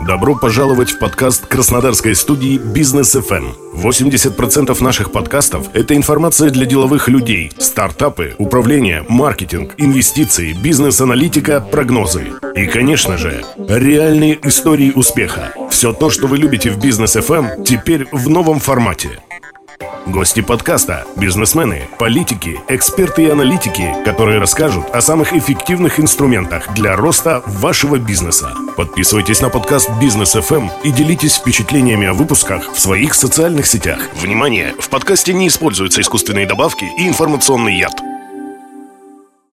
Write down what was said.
Добро пожаловать в подкаст краснодарской студии «Бизнес FM». 80% наших подкастов – это информация для деловых людей, стартапы, управление, маркетинг, инвестиции, бизнес-аналитика, прогнозы. И, конечно же, реальные истории успеха. Все то, что вы любите в «Бизнес FM, теперь в новом формате – Гости подкаста – бизнесмены, политики, эксперты и аналитики, которые расскажут о самых эффективных инструментах для роста вашего бизнеса. Подписывайтесь на подкаст «Бизнес FM и делитесь впечатлениями о выпусках в своих социальных сетях. Внимание! В подкасте не используются искусственные добавки и информационный яд.